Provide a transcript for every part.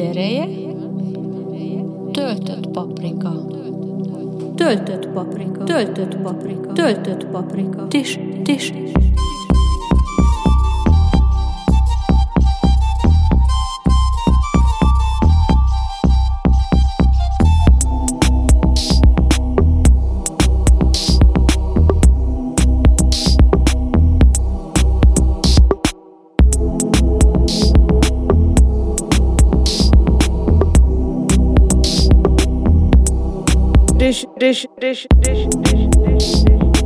Idereje, töltött paprika. Töltött paprika. Töltött paprika. Töltött paprika. Tis, tis, tis. dish, dish, dish, dish, dish, dish.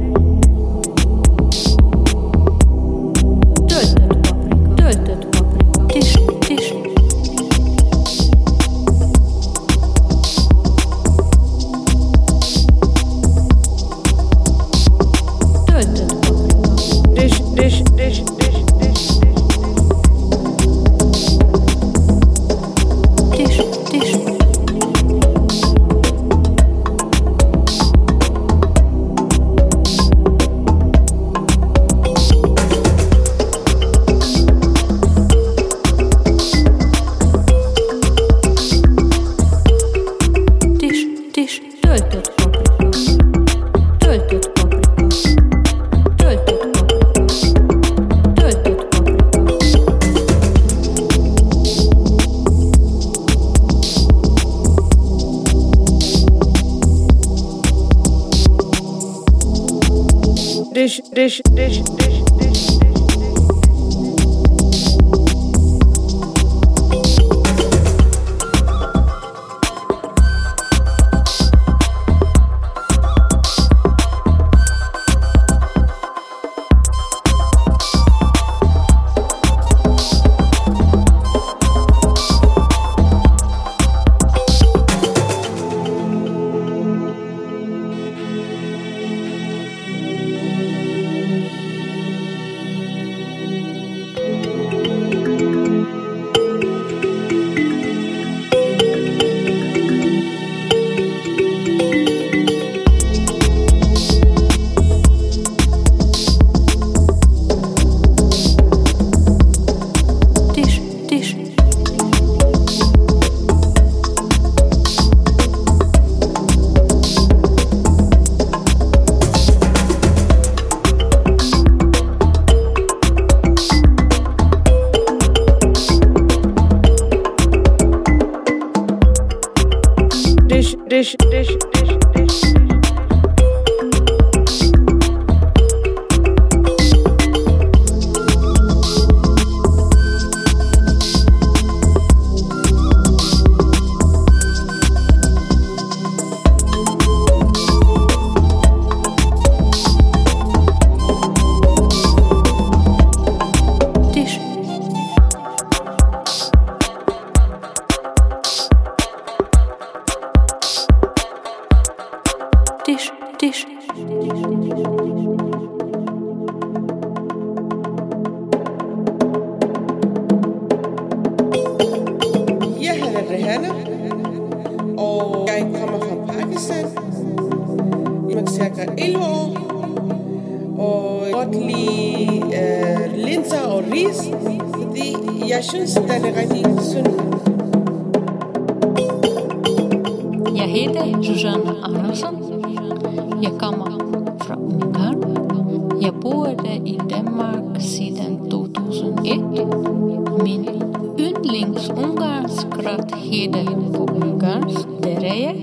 Heden på ungarsk, där är jag.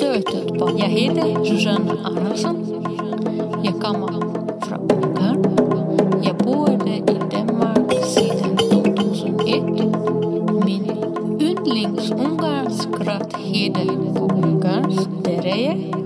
Dötet på. Jag heter Susanne Arnason. Jag kommer från Ungern. Jag bodde i Danmark sedan 2001. Min skrattheder heter på ungarsk, där är jag.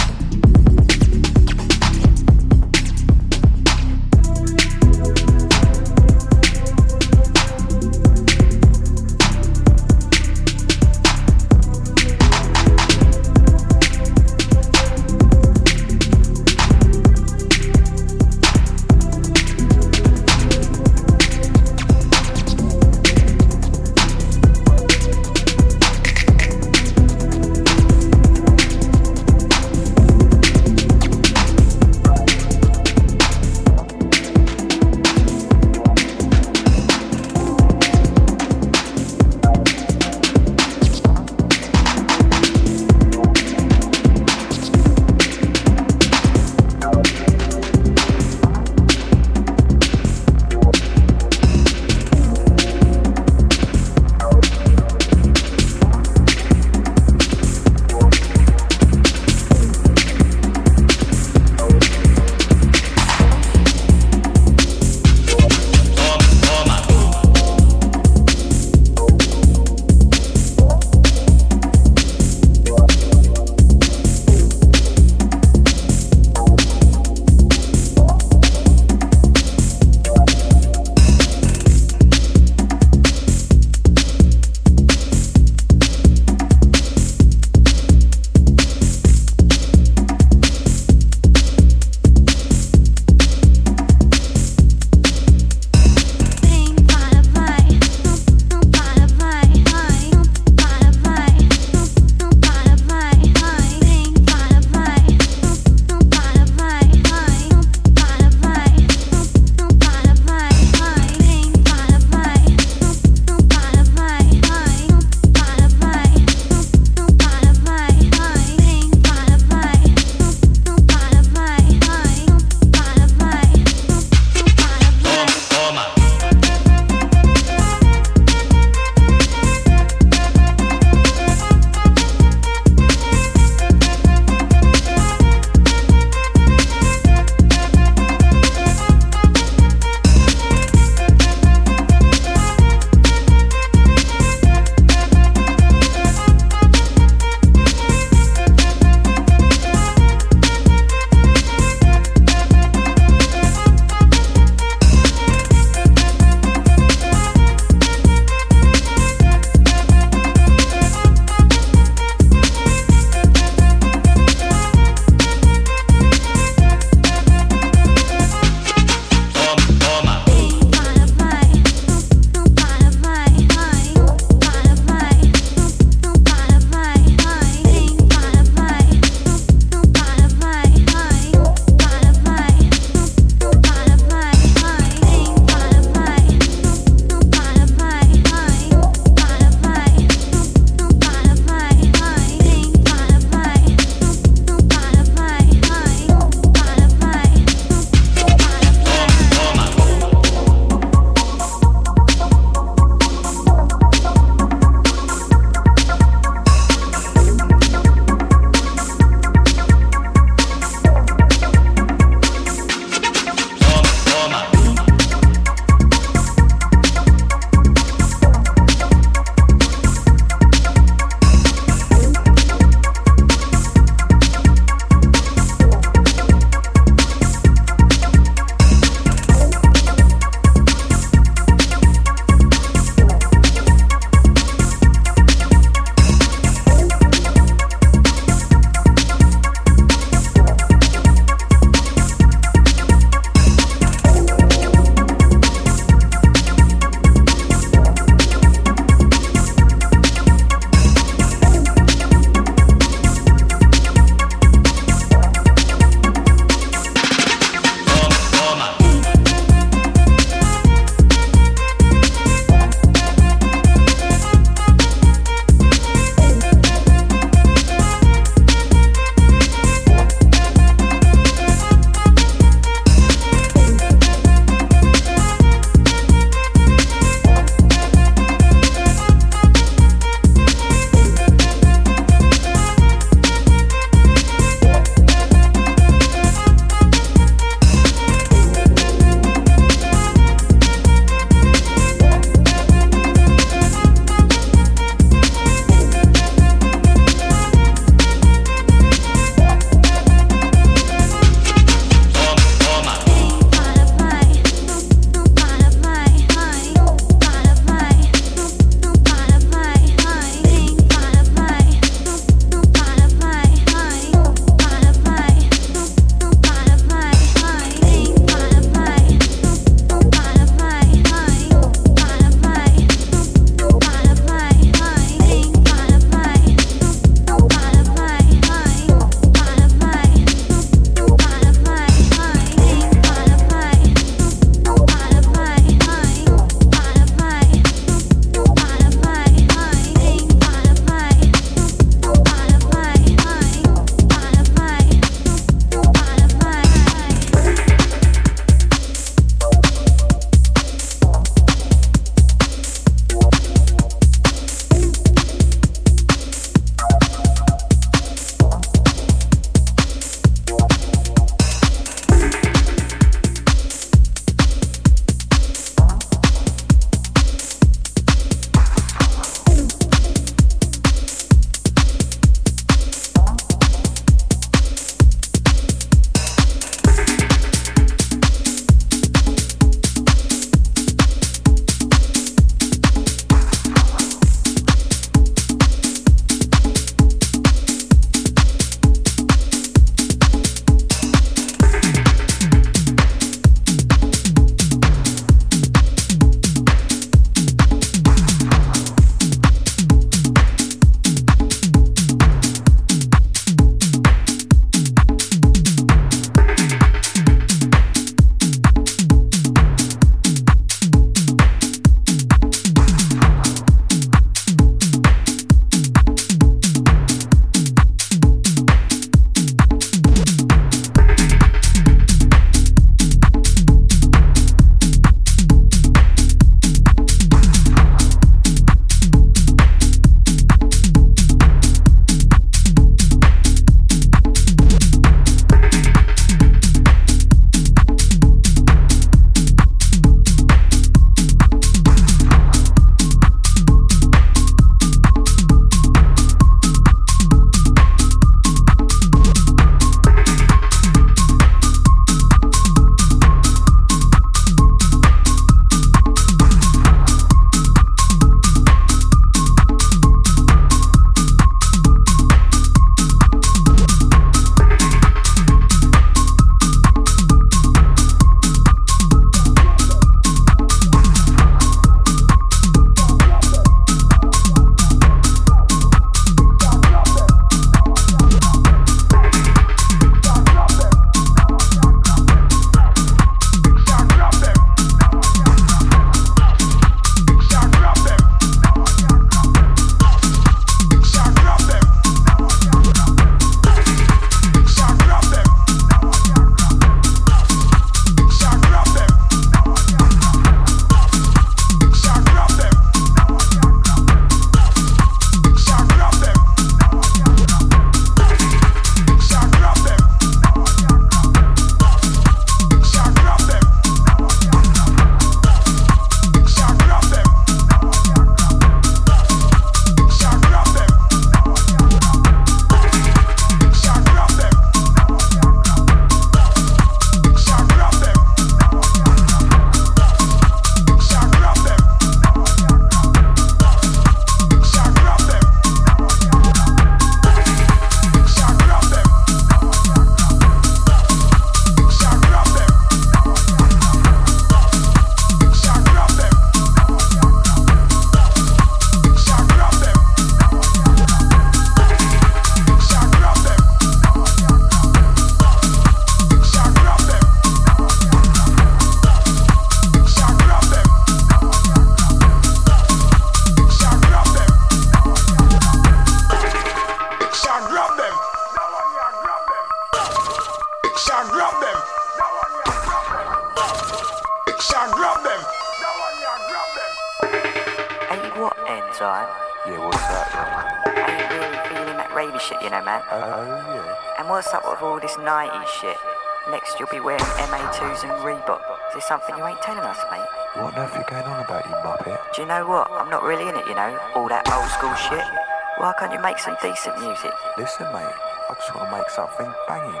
make some decent music. Listen, mate, I just want to make something banging.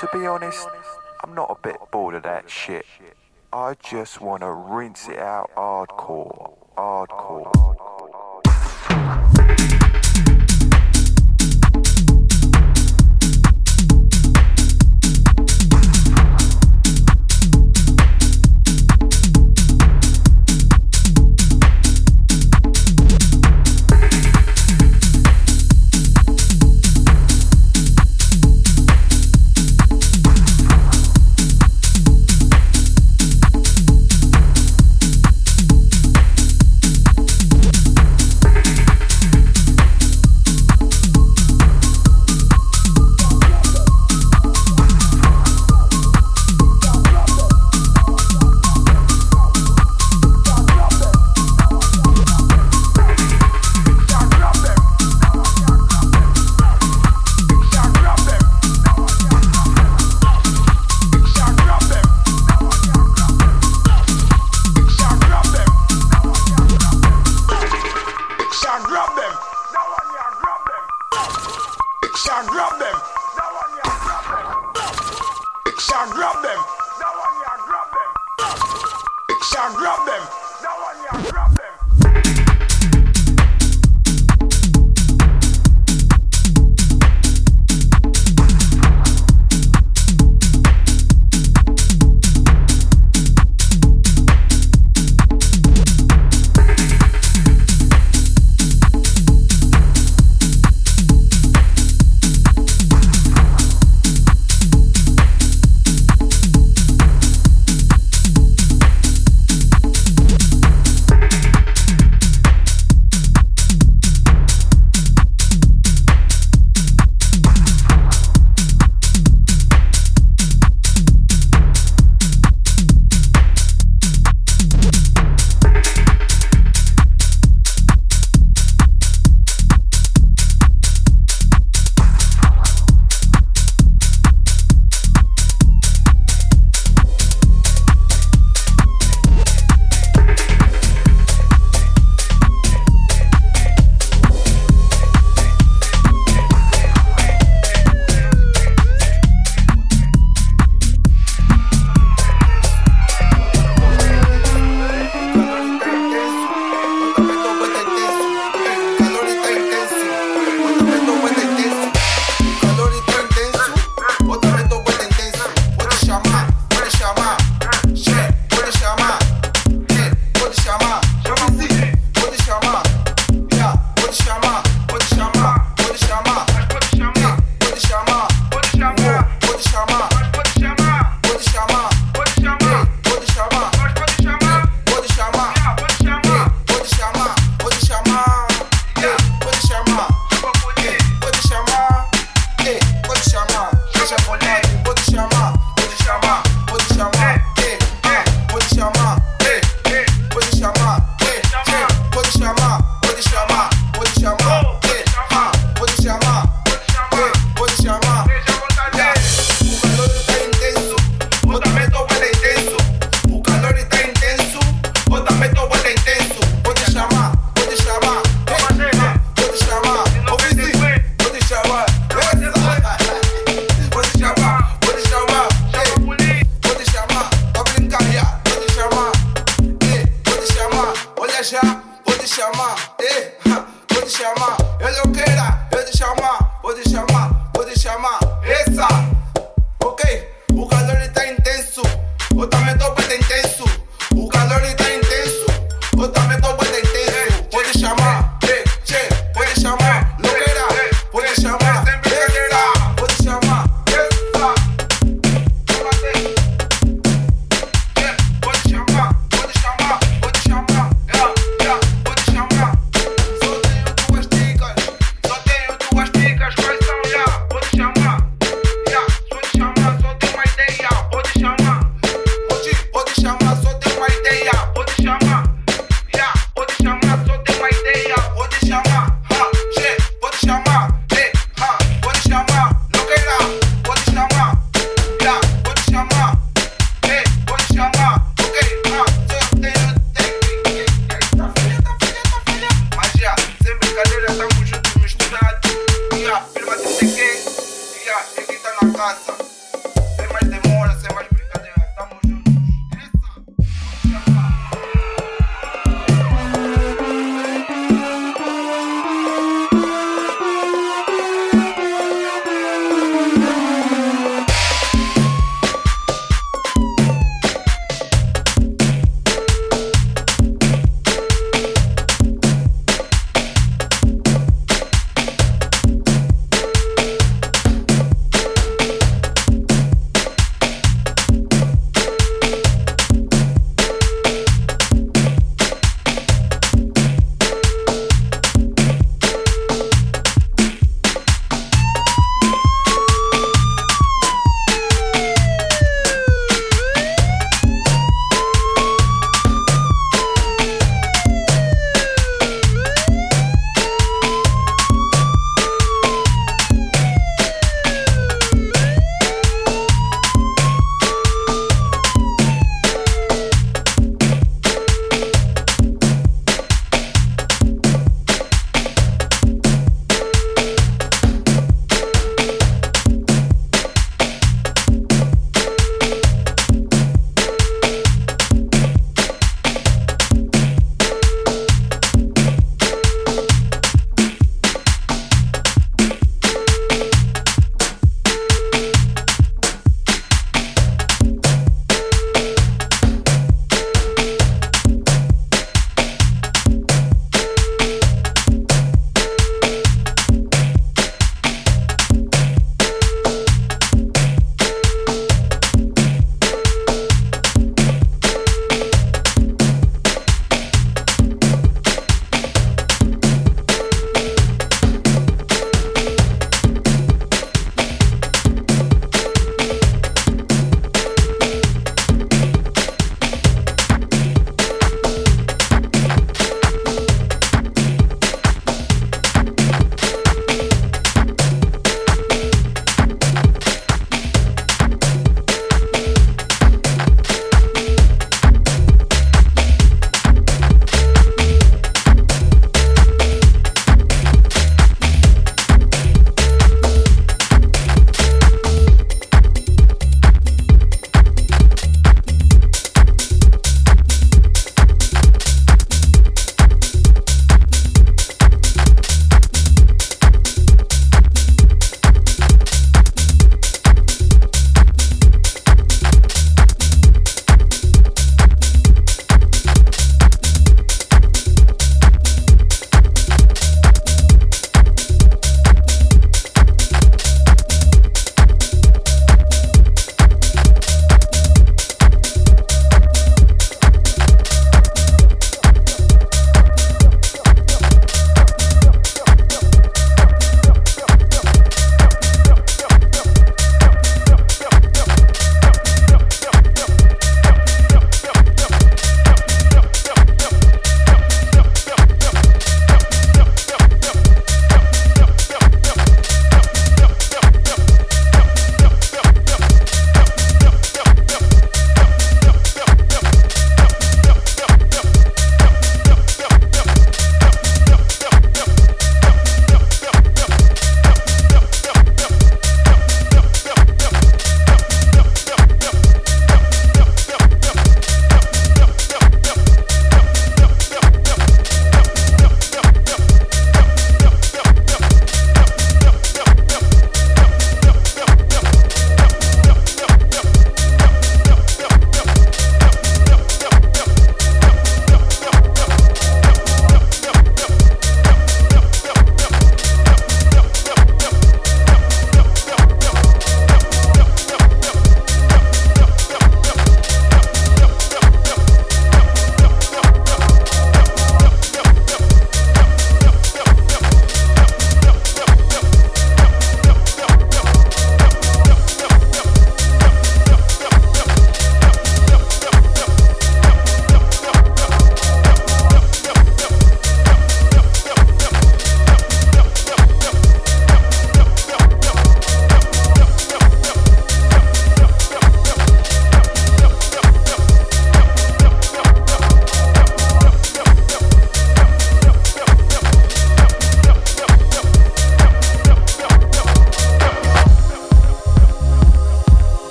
To be honest, I'm not a bit bored of that shit. I just want to rinse it out hardcore. Hardcore.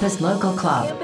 Campus Local Club.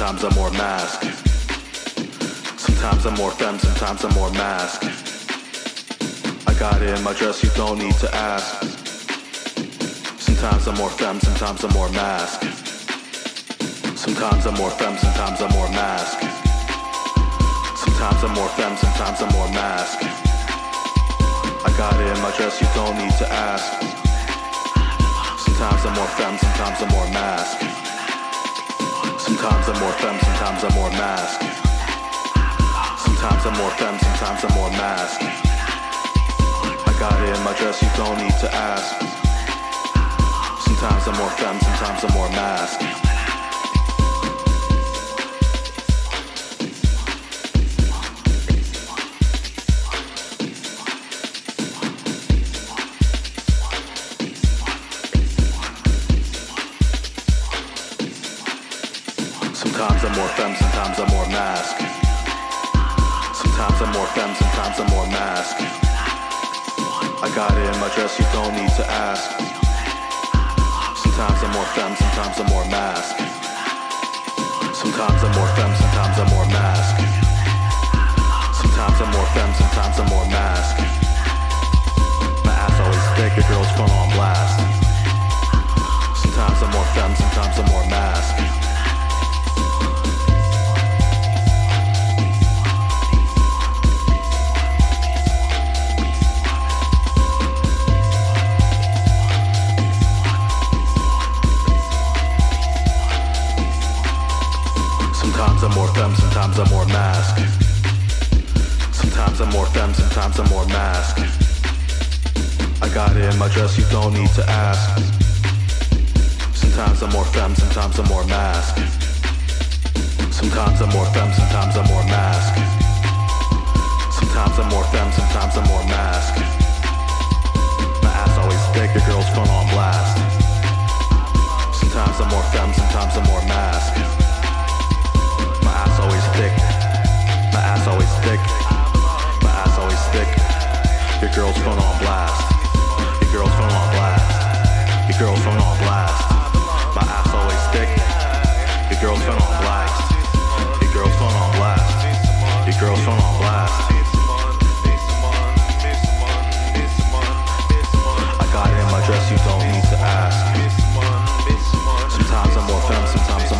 Sometimes I'm more mask. Sometimes I'm more femme, sometimes I'm more mask. I got it in my dress, you don't need to ask. Sometimes I'm more femme, sometimes I'm more mask. Sometimes I'm more femme, sometimes I'm more mask. Sometimes I'm more femme, sometimes I'm more mask. I got it in my dress, you don't need to ask. Sometimes I'm more femme, sometimes I'm more mask. Sometimes I'm more femme, sometimes I'm more mask. Sometimes I'm more femme, sometimes I'm more mask. I got it in my dress, you don't need to ask. Sometimes I'm more femme, sometimes I'm more mask. more femme, sometimes I'm more mask. Sometimes I'm more femme, sometimes I'm more mask. I got it in my dress, you don't need to ask. Sometimes I'm more femme, sometimes I'm more mask. Sometimes I'm more femme, sometimes I'm more mask. Sometimes I'm more femme, sometimes I'm more mask. My ass always thick, the girl's phone on blast. Sometimes I'm more femme, sometimes I'm more mask. femme, sometimes I'm more mask. Sometimes I'm more femme, sometimes I'm more mask. I got it in my dress, you don't need to ask. Sometimes I'm more femme, sometimes I'm more mask. Sometimes I'm more femme, sometimes I'm more mask. Sometimes I'm more femme, sometimes I'm more mask. My ass always thick, The girl's phone on blast. Sometimes I'm more femme, sometimes I'm more mask thick. My ass always thick. My ass always thick. Your girl's phone on blast. Your girl's phone on blast. Your girl's phone on blast. My ass always thick. Your girl's phone on blast. Your girl's phone on blast. Your girl's phone on blast. I got it in my dress, you don't need to ask. Sometimes I'm more femme, sometimes I'm